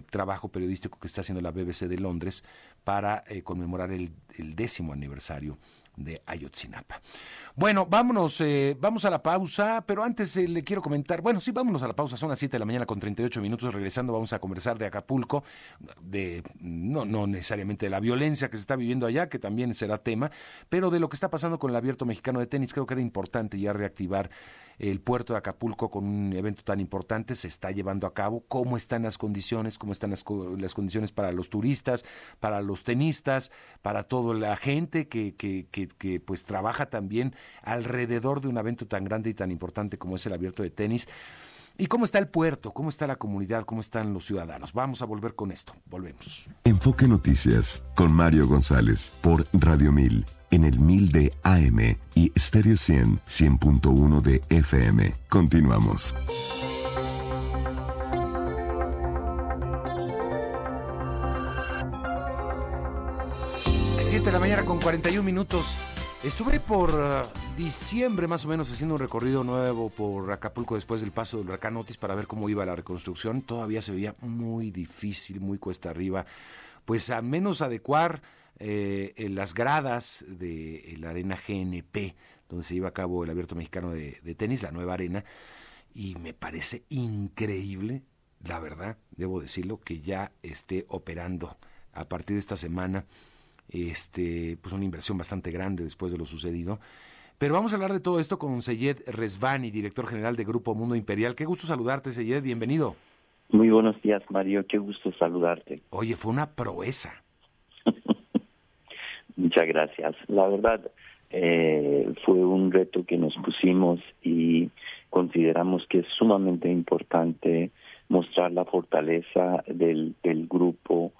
Speaker 3: trabajo periodístico que está haciendo la BBC de Londres para conmemorar el décimo aniversario de Ayotzinapa. Bueno, vámonos, eh, vamos a la pausa, pero antes eh, le quiero comentar, bueno, sí, vámonos a la pausa, son las 7 de la mañana con 38 minutos, regresando vamos a conversar de Acapulco, de no, no necesariamente de la violencia que se está viviendo allá, que también será tema, pero de lo que está pasando con el abierto mexicano de tenis, creo que era importante ya reactivar el puerto de Acapulco con un evento tan importante se está llevando a cabo, cómo están las condiciones, cómo están las, las condiciones para los turistas, para los tenistas, para toda la gente que, que, que, pues trabaja también alrededor de un evento tan grande y tan importante como es el abierto de tenis. ¿Y cómo está el puerto? ¿Cómo está la comunidad? ¿Cómo están los ciudadanos? Vamos a volver con esto. Volvemos.
Speaker 2: Enfoque Noticias con Mario González por Radio 1000 en el 1000 de AM y Stereo 100 100.1 de FM. Continuamos.
Speaker 3: Siete de la mañana con 41 minutos. Estuve por uh, diciembre más o menos haciendo un recorrido nuevo por Acapulco después del paso del huracán Otis para ver cómo iba la reconstrucción. Todavía se veía muy difícil, muy cuesta arriba. Pues a menos adecuar eh, las gradas de la arena GNP, donde se lleva a cabo el abierto mexicano de, tenis, la nueva arena. Y me parece increíble, la verdad, debo decirlo, que ya esté operando a partir de esta semana este, pues una inversión bastante grande después de lo sucedido. Pero vamos a hablar de todo esto con Seyed Resvani, director general de Grupo Mundo Imperial. Qué gusto saludarte, Seyed, bienvenido.
Speaker 13: Muy buenos días, Mario, qué gusto saludarte.
Speaker 3: Oye, fue una proeza.
Speaker 13: Muchas gracias. La verdad, eh, fue un reto que nos pusimos y consideramos que es sumamente importante mostrar la fortaleza del, grupo,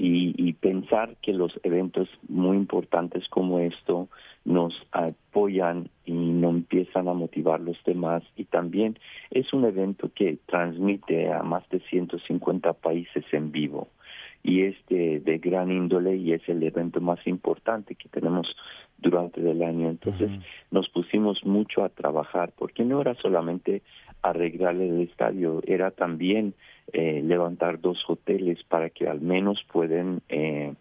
Speaker 13: y, pensar que los eventos muy importantes como esto nos apoyan y nos empiezan a motivar los demás y también es un evento que transmite a más de 150 países en vivo y es de, gran índole y es el evento más importante que tenemos durante el año. Entonces nos pusimos mucho a trabajar porque no era solamente arreglar el estadio, era también eh, levantar dos hoteles para que al menos puedan eh,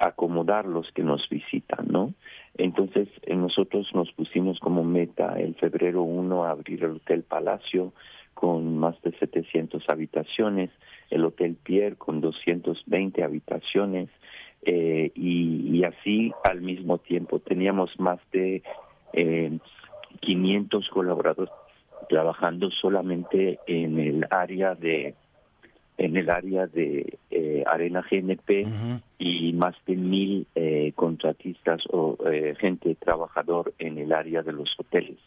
Speaker 13: acomodar los que nos visitan, ¿no? Entonces nosotros nos pusimos como meta el febrero 1 a abrir el Hotel Palacio con más de 700 habitaciones, el Hotel Pierre con 220 habitaciones, eh, y, así al mismo tiempo teníamos más de eh, 500 colaboradores trabajando solamente en el área de en el área de eh, Arena GNP y más de mil eh, contratistas o eh, gente trabajador en el área de los hoteles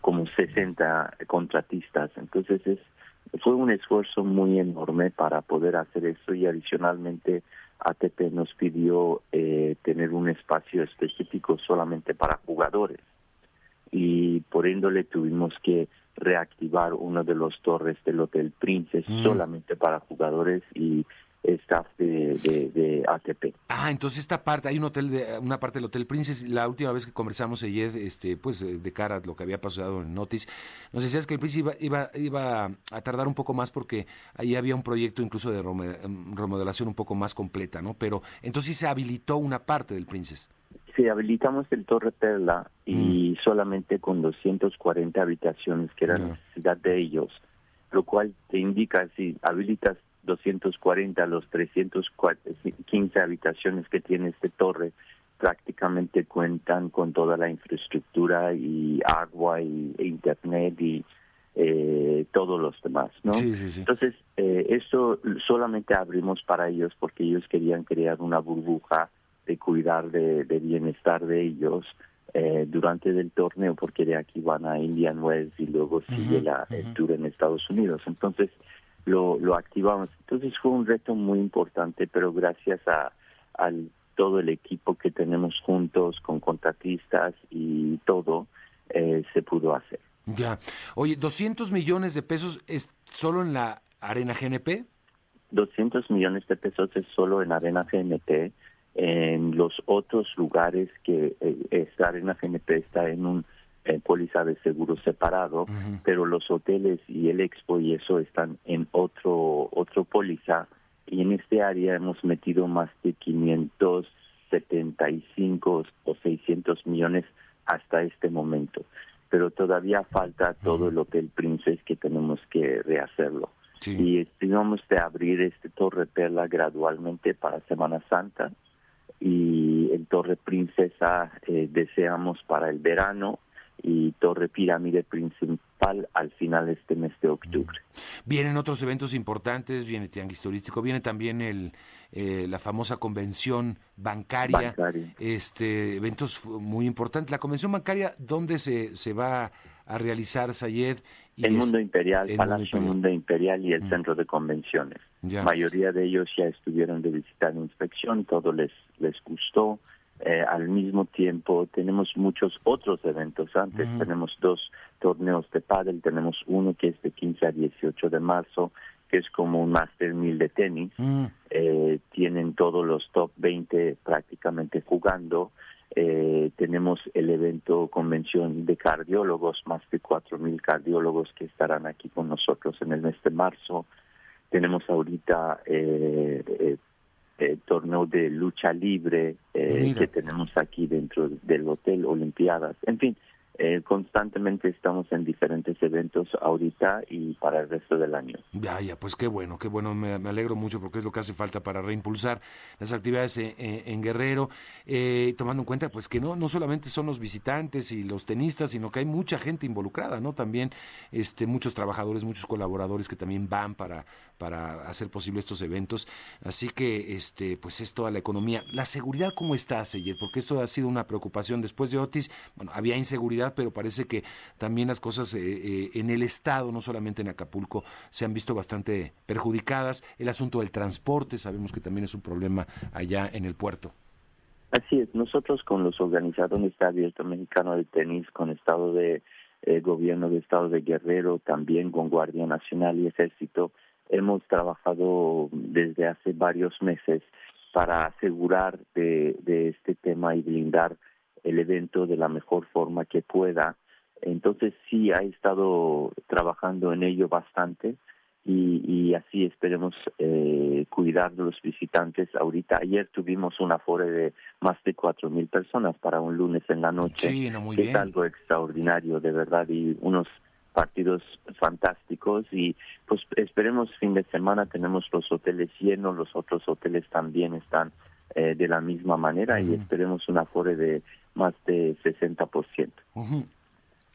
Speaker 13: como 60 contratistas. Entonces es fue un esfuerzo muy enorme para poder hacer eso y adicionalmente ATP nos pidió tener un espacio específico solamente para jugadores. Y por índole tuvimos que reactivar uno de los torres del Hotel Princess
Speaker 3: Mm.
Speaker 13: solamente para jugadores y staff de, de, de ATP.
Speaker 3: Ah, entonces esta parte, hay un hotel, de, una parte del Hotel Princess, la última vez que conversamos ayer, este, pues eh, de cara a lo que había pasado en Notis, nos decías que el Princess iba, iba, iba a tardar un poco más porque ahí había un proyecto incluso de em, remodelación un poco más completa, ¿no? Pero entonces sí se habilitó una parte del Princess.
Speaker 13: Sí, habilitamos el Torre Perla y
Speaker 3: Mm.
Speaker 13: solamente con 240 habitaciones, que era necesidad de ellos, lo cual te indica si habilitas 240, los 315 habitaciones que tiene este torre prácticamente cuentan con toda la infraestructura y agua y e internet y eh, todos los demás, ¿no?
Speaker 3: Sí, sí, sí.
Speaker 13: Entonces, eh, esto solamente abrimos para ellos porque ellos querían crear una burbuja de cuidar de, de bienestar de ellos eh, durante el torneo porque de aquí van a Indian Wells y luego sigue la, el tour en Estados Unidos. Entonces lo, lo activamos. Entonces fue un reto muy importante, pero gracias a al todo el equipo que tenemos juntos con contratistas y todo, eh, se pudo hacer.
Speaker 3: Ya. Oye, 200 millones de pesos es solo en la Arena GNP.
Speaker 13: 200 millones de pesos es solo en Arena GNP. En los otros lugares que eh, esta Arena GNP está en un eh, póliza de seguro separado, pero los hoteles y el expo y eso están en otro otro póliza. Y en este área hemos metido más de 575 o 600 millones hasta este momento, pero todavía falta todo el Hotel Princess que tenemos que rehacerlo. Y estimamos de abrir este Torre Perla gradualmente para Semana Santa. Y el Torre Princesa eh, deseamos para el verano y Torre Pirámide Principal al final de este mes de octubre.
Speaker 3: Vienen otros eventos importantes, viene Tianguis Turístico, viene también el, eh, la famosa convención bancaria,
Speaker 13: Bancaria.
Speaker 3: este eventos muy importantes. La convención bancaria, ¿dónde se, se va a realizar, Sayed? Y
Speaker 13: el
Speaker 3: es-
Speaker 13: Mundo Imperial,
Speaker 3: el
Speaker 13: Palacio
Speaker 3: Mundo
Speaker 13: Mundo Imperial y el Centro de Convenciones.
Speaker 3: Ya.
Speaker 13: mayoría de ellos ya estuvieron de visitar inspección, todo les, les gustó. Eh, al mismo tiempo tenemos muchos otros eventos antes, tenemos dos torneos de pádel, tenemos uno que es de 15 a 18 de marzo, que es como un Master 1000 de tenis.
Speaker 3: Mm.
Speaker 13: Eh, tienen todos los top 20 prácticamente jugando. Eh, tenemos el evento convención de cardiólogos, más de 4.000 cardiólogos que estarán aquí con nosotros en el mes de marzo. Tenemos ahorita eh, eh, eh, torneo de lucha libre eh, que tenemos aquí dentro del hotel Olimpiadas. En fin, eh, constantemente estamos en diferentes eventos ahorita y para el resto del año.
Speaker 3: Ya, ya, pues qué bueno, qué bueno, me, me alegro mucho porque es lo que hace falta para reimpulsar las actividades en, en- en Guerrero, eh, tomando en cuenta pues que no, no solamente son los visitantes y los tenistas, sino que hay mucha gente involucrada, ¿no? También este, muchos trabajadores, muchos colaboradores que también van para, para hacer posible estos eventos, así que este, pues es toda la economía. La seguridad, ¿cómo está, Seyed? Porque esto ha sido una preocupación después de Otis, bueno, había inseguridad, pero parece que también las cosas eh, eh, en el Estado, no solamente en Acapulco, se han visto bastante perjudicadas. El asunto del transporte, sabemos que también es un problema allá en el puerto.
Speaker 13: Así es, nosotros con los organizadores de Abierto Mexicano de Tenis, con Estado de eh, Gobierno de Estado de Guerrero, también con Guardia Nacional y Ejército, hemos trabajado desde hace varios meses para asegurar de, de este tema y blindar el evento de la mejor forma que pueda. Entonces sí ha estado trabajando en ello bastante y, y así esperemos eh, cuidar de los visitantes. Ahorita, ayer tuvimos un aforo de más de cuatro mil personas para un lunes en la noche,
Speaker 3: Sí, no, muy
Speaker 13: que
Speaker 3: bien.
Speaker 13: es algo extraordinario de verdad y unos partidos fantásticos y pues esperemos fin de semana tenemos los hoteles llenos, los otros hoteles también están eh, de la misma manera y esperemos un aforo de más de 60%.
Speaker 3: Ujú.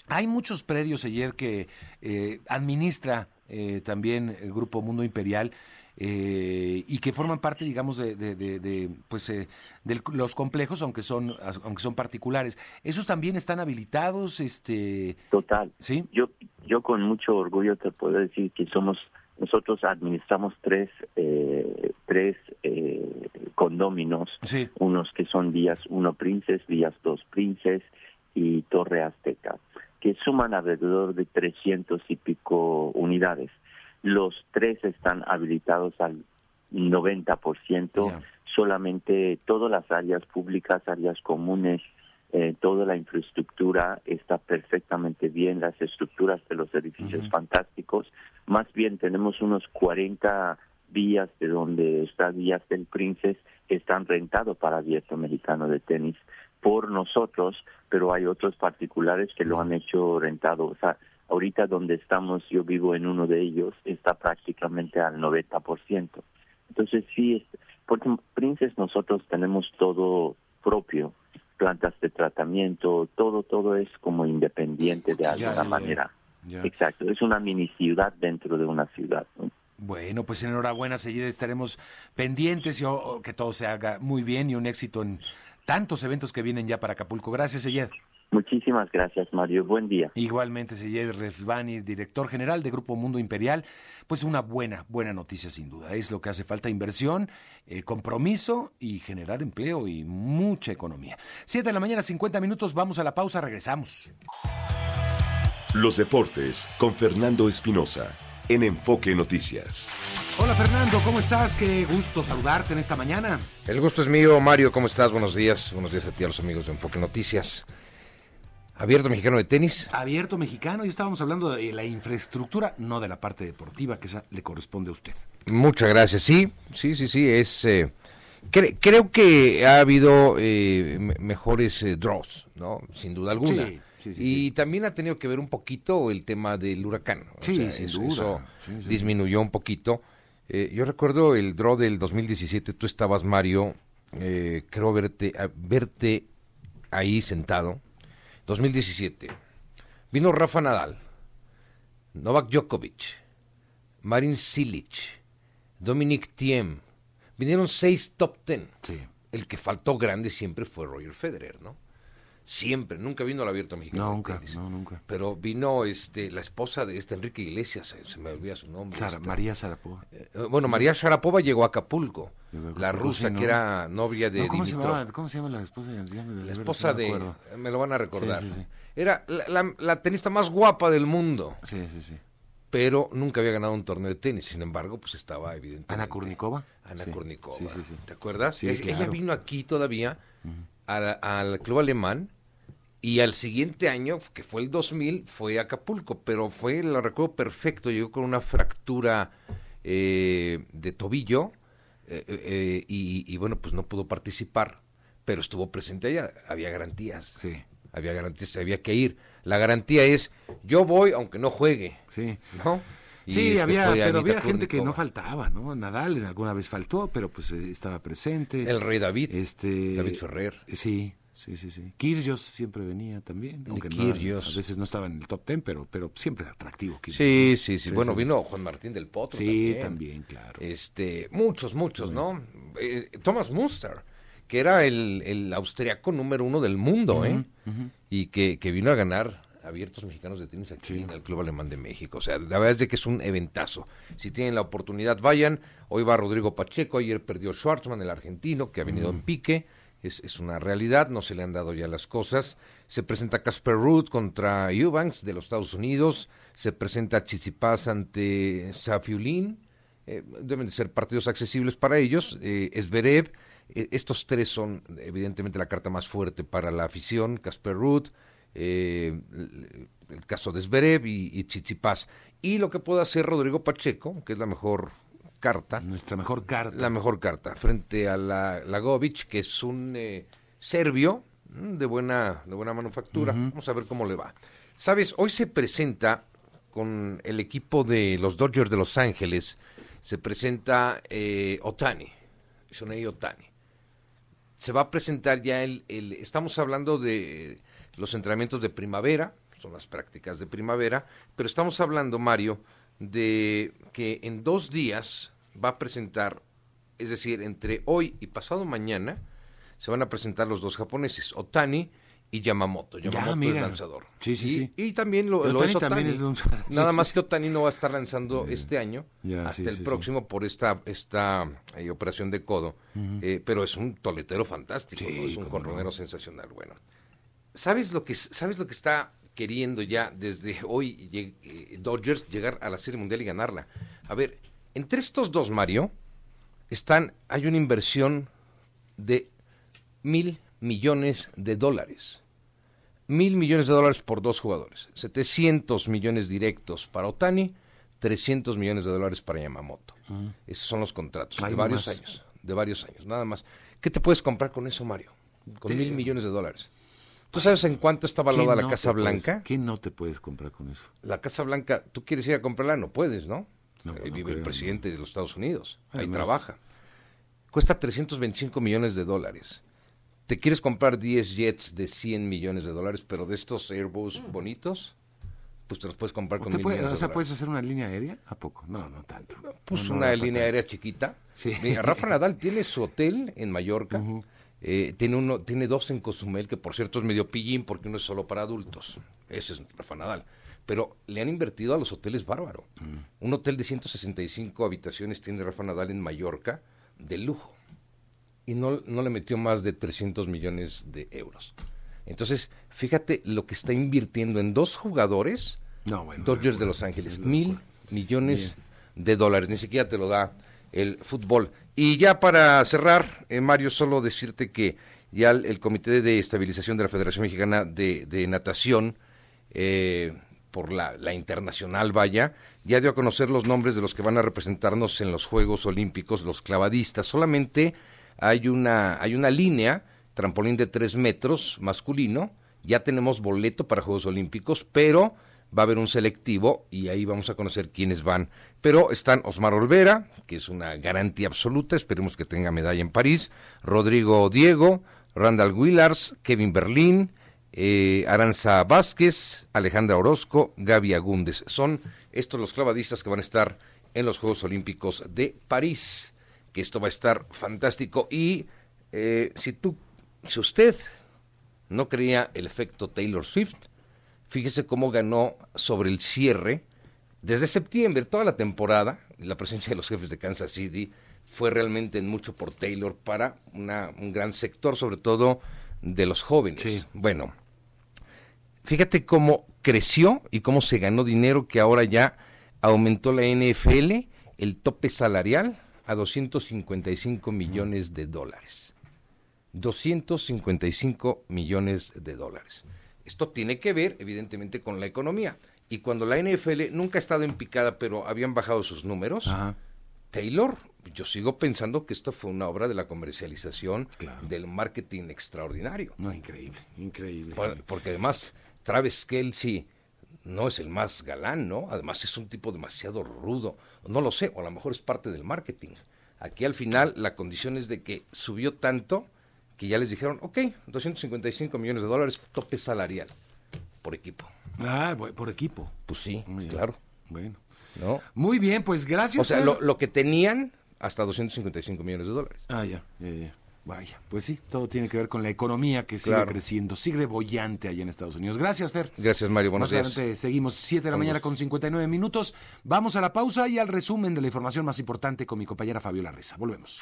Speaker 3: Hay muchos predios ayer que eh, administra eh, también el Grupo Mundo Imperial eh, y que forman parte, digamos, de, de- de- de, pues, eh, de los complejos, aunque son, aunque son particulares. ¿Esos también están habilitados? Este,
Speaker 13: Total.
Speaker 3: ¿Sí?
Speaker 13: Yo, yo con mucho orgullo te puedo decir que somos, nosotros administramos tres, eh, tres eh, condóminos,
Speaker 3: Sí.
Speaker 13: unos que son Vías 1 Princes, Vías 2 Princes y Torre Azteca, que suman alrededor de 300 y pico unidades. Los tres están habilitados al 90%, solamente todas las áreas públicas, áreas comunes, eh, toda la infraestructura está perfectamente bien, las estructuras de los edificios fantásticos. Más bien tenemos unos 40 vías de donde está Vías del Princes que están rentados para abierto mexicano de tenis por nosotros, pero hay otros particulares que lo han hecho rentado. O sea, ahorita donde estamos, yo vivo en uno de ellos, está prácticamente al 90%. Entonces sí, porque en Princes nosotros tenemos todo propio, plantas de tratamiento, todo, todo es como independiente de alguna
Speaker 3: ya,
Speaker 13: manera.
Speaker 3: Ya.
Speaker 13: Exacto, es una mini ciudad dentro de una ciudad. ¿no?
Speaker 3: Bueno, pues enhorabuena, Seyed, estaremos pendientes y o- o que todo se haga muy bien y un éxito en tantos eventos que vienen ya para Acapulco. Gracias, Seyed.
Speaker 13: Muchísimas gracias, Mario. Buen día.
Speaker 3: Igualmente, Seyed Refsbani, director general de Grupo Mundo Imperial. Pues una buena, buena noticia sin duda. Es lo que hace falta, inversión, eh, compromiso y generar empleo y mucha economía. Siete de la mañana, 50 minutos, vamos a la pausa, regresamos.
Speaker 2: Los deportes con Fernando Espinosa en Enfoque Noticias.
Speaker 3: Hola Fernando, ¿cómo estás? Qué gusto saludarte en esta mañana.
Speaker 14: El gusto es mío, Mario, ¿cómo estás? Buenos días. Buenos días a ti, a los amigos de Enfoque Noticias. Abierto mexicano de tenis.
Speaker 3: Abierto mexicano y estábamos hablando de la infraestructura, no de la parte deportiva, que esa le corresponde a usted.
Speaker 14: Muchas gracias. Sí, sí, sí, sí. Es, eh, cre- creo que ha habido eh, me- mejores eh, draws, ¿no? Sin duda alguna.
Speaker 3: Sí, sí, sí,
Speaker 14: y también ha tenido que ver un poquito el tema del huracán. O
Speaker 3: Sí,
Speaker 14: sea,
Speaker 3: sin
Speaker 14: eso-
Speaker 3: duda.
Speaker 14: eso disminuyó un poquito. Eh, yo recuerdo el draw del 2017. Tú estabas, Mario, eh, creo verte, verte ahí sentado. 2017. Vino Rafa Nadal, Novak Djokovic, Marin Cilic, Dominic Thiem. Vinieron seis top ten. El que faltó grande siempre fue Roger Federer, ¿no? Siempre, nunca vino al abierto mexicano. de
Speaker 3: Nunca, no, nunca.
Speaker 14: Pero vino este, la esposa de este Enrique Iglesias, se, se me olvida su nombre.
Speaker 3: Sara-
Speaker 14: esta.
Speaker 3: María Sarapova.
Speaker 14: Eh, bueno, María Sharapova llegó a Acapulco.
Speaker 3: Llegó a
Speaker 14: La rusa
Speaker 3: sí, ¿no?
Speaker 14: que era novia de
Speaker 3: No, ¿cómo, se llamaba, ¿Cómo se llama la esposa de de
Speaker 14: La esposa
Speaker 3: no
Speaker 14: de...
Speaker 3: acuerdo.
Speaker 14: Me lo van a recordar.
Speaker 3: Sí, sí, sí.
Speaker 14: Era la, la- la tenista más guapa del mundo.
Speaker 3: Sí, sí, sí.
Speaker 14: Pero nunca había ganado un torneo de tenis. Sin embargo, pues estaba evidentemente...
Speaker 3: Ana Kurnikova.
Speaker 14: Ana Kurnikova.
Speaker 3: sí, sí, sí.
Speaker 14: ¿Te acuerdas?
Speaker 3: Sí,
Speaker 14: Es- Ella
Speaker 3: claro.
Speaker 14: vino aquí todavía al, al club alemán y al siguiente año, que fue el 2000, fue a Acapulco. Pero fue, lo recuerdo perfecto, llegó con una fractura eh, de tobillo eh, eh, y, y, bueno, pues no pudo participar. Pero estuvo presente allá. Había garantías.
Speaker 3: Sí.
Speaker 14: Había garantías, había que ir. La garantía es, yo voy aunque no juegue.
Speaker 3: Sí.
Speaker 14: ¿No? Y
Speaker 3: Sí,
Speaker 14: este
Speaker 3: había, pero había gente que no faltaba, ¿no? Nadal alguna vez faltó, pero pues eh, estaba presente.
Speaker 14: El rey David.
Speaker 3: Este,
Speaker 14: David Ferrer.
Speaker 3: Sí, sí, sí, sí. Kyrgios siempre venía también, aunque no, a veces no estaba en el top ten, pero, pero siempre atractivo.
Speaker 14: Sí, sí, sí. Bueno, vino Juan Martín del Potro.
Speaker 3: Sí,
Speaker 14: también.
Speaker 3: también, claro.
Speaker 14: Este, muchos, muchos, ¿no? Eh, Thomas Munster, que era el, el austriaco número uno del mundo, ¿eh? Y que, que vino a ganar abiertos mexicanos de tenis aquí en el Club Alemán de México. O sea, la verdad es de que es un eventazo. Si tienen la oportunidad, vayan. Hoy va Rodrigo Pacheco, ayer perdió Schwartzman, el argentino, que ha venido en pique. Es, una realidad, no se le han dado ya las cosas. Se presenta Casper Ruud contra Eubanks de los Estados Unidos. Se presenta Chichipas ante Safiulin. Eh, deben de ser partidos accesibles para ellos. Eh, Zverev, eh, estos tres son evidentemente la carta más fuerte para la afición. Casper Ruud, eh, el caso de Zverev y, y. Y lo que puede hacer Rodrigo Pacheco, que es la mejor carta.
Speaker 3: Nuestra mejor carta.
Speaker 14: La mejor carta, frente a la Lagovic, que es un eh, serbio mm, de buena, de buena manufactura. Vamos a ver cómo le va. Sabes, hoy se presenta con el equipo de los Dodgers de Los Ángeles, se presenta eh, Otani, Shonei Otani. Se va a presentar ya el, el, estamos hablando de los entrenamientos de primavera, son las prácticas de primavera, pero estamos hablando, Mario, de que en dos días va a presentar, es decir, entre hoy y pasado mañana, se van a presentar los dos japoneses, Otani y Yamamoto. Yamamoto es lanzador.
Speaker 3: Sí, sí,
Speaker 14: y,
Speaker 3: sí.
Speaker 14: Y también lo, lo es Otani. Es un... Nada más que Otani no va a estar lanzando este año
Speaker 3: ya,
Speaker 14: hasta
Speaker 3: sí,
Speaker 14: el próximo por esta esta eh, operación de codo.
Speaker 3: Uh -huh.
Speaker 14: eh, pero es un toletero fantástico, ¿no? es un conronero no. sensacional. Bueno, ¿sabes lo que sabes lo que está queriendo ya desde hoy eh, Dodgers llegar a la Serie Mundial y ganarla? A ver, entre estos dos, Mario, están hay una inversión de mil millones de dólares. Mil millones de dólares por dos jugadores. 700 millones directos para Otani, 300 millones de dólares para Yamamoto. Esos son los contratos
Speaker 3: Hay
Speaker 14: de varios
Speaker 3: más.
Speaker 14: años. De varios años, nada más. ¿Qué te puedes comprar con eso, Mario? Con
Speaker 3: Sí.
Speaker 14: mil millones de dólares. ¿Tú sabes en cuánto está valorada
Speaker 3: ¿Qué
Speaker 14: la
Speaker 3: no
Speaker 14: Casa
Speaker 3: te puedes-
Speaker 14: Blanca?
Speaker 3: ¿Qué no te puedes comprar con eso?
Speaker 14: La Casa Blanca, tú quieres ir a comprarla, no puedes, ¿no?
Speaker 3: No,
Speaker 14: Ahí
Speaker 3: no
Speaker 14: vive el presidente de los Estados Unidos, ahí trabaja. Cuesta 325 millones de dólares. Te quieres comprar 10 jets de 100 millones de dólares, pero de estos Airbus bonitos, pues te los puedes comprar
Speaker 3: ¿O,
Speaker 14: con mil
Speaker 3: puede-
Speaker 14: millones
Speaker 3: o sea, puedes hacer una línea aérea? ¿A poco? No, no tanto.
Speaker 14: Pues
Speaker 3: No, no
Speaker 14: una línea aérea chiquita.
Speaker 3: Sí.
Speaker 14: Mira, Rafa Nadal tiene su hotel en Mallorca. Eh, tiene uno, tiene dos en Cozumel, que por cierto es medio pillín porque uno es solo para adultos. Ese es Rafa Nadal. Pero le han invertido a los hoteles bárbaro. Un hotel de 165 habitaciones tiene Rafa Nadal en Mallorca, de lujo. Y no, no le metió más de 300 millones de euros. Entonces, fíjate lo que está invirtiendo en dos jugadores,
Speaker 3: No, bueno,
Speaker 14: Dodgers de Los Ángeles, mil millones de dólares. Ni siquiera te lo da el fútbol. Y ya para cerrar, eh, Mario, solo decirte que ya el, Comité de Estabilización de la Federación Mexicana de, de Natación, eh, por la, la internacional vaya, ya dio a conocer los nombres de los que van a representarnos en los Juegos Olímpicos, los clavadistas. Solamente hay una, hay una línea, trampolín de tres metros masculino, ya tenemos boleto para Juegos Olímpicos, pero va a haber un selectivo y ahí vamos a conocer quiénes van. Pero están Osmar Olvera, que es una garantía absoluta, esperemos que tenga medalla en París, Rodrigo Diego, Randall Willars, Kevin Berlín, eh, Aranza Vázquez, Alejandra Orozco, Gaby Agúndez. Son estos los clavadistas que van a estar en los Juegos Olímpicos de París, que esto va a estar fantástico. Y eh, si tú, si usted no creía el efecto Taylor Swift, fíjese cómo ganó sobre el cierre desde septiembre, toda la temporada, la presencia de los jefes de Kansas City fue realmente en mucho por Taylor para una- un gran sector, sobre todo de los jóvenes. Bueno, fíjate cómo creció y cómo se ganó dinero que ahora ya aumentó la NFL el tope salarial a 255 millones de dólares. 255 millones de dólares. Esto tiene que ver, evidentemente, con la economía. Y cuando la NFL nunca ha estado en picada, pero habían bajado sus números, Taylor, yo sigo pensando que esto fue una obra de la comercialización, del marketing extraordinario.
Speaker 3: No, increíble, increíble.
Speaker 14: Por- porque además, Travis Kelsey no es el más galán, ¿no? Además es un tipo demasiado rudo. No lo sé, o a lo mejor es parte del marketing. Aquí al final la condición es de que subió tanto que ya les dijeron, ok, 255 millones de dólares, tope salarial por equipo.
Speaker 3: Ah, por equipo.
Speaker 14: Pues sí,
Speaker 3: Muy bien.
Speaker 14: claro.
Speaker 3: Bueno.
Speaker 14: ¿No?
Speaker 3: Muy bien, pues gracias.
Speaker 14: O sea, lo, lo que tenían hasta 255 millones de dólares.
Speaker 3: Ah, ya, ya, ya. Vaya, pues sí, todo tiene que ver con la economía que sigue
Speaker 14: Claro.
Speaker 3: creciendo, sigue bollante allá en Estados Unidos. Gracias, Fer.
Speaker 14: Gracias, Mario. Buenos
Speaker 3: Más
Speaker 14: días.
Speaker 3: adelante seguimos 7 de la mañana con 59 minutos. Vamos a la pausa y al resumen de la información más importante con mi compañera Fabiola Reza. Volvemos.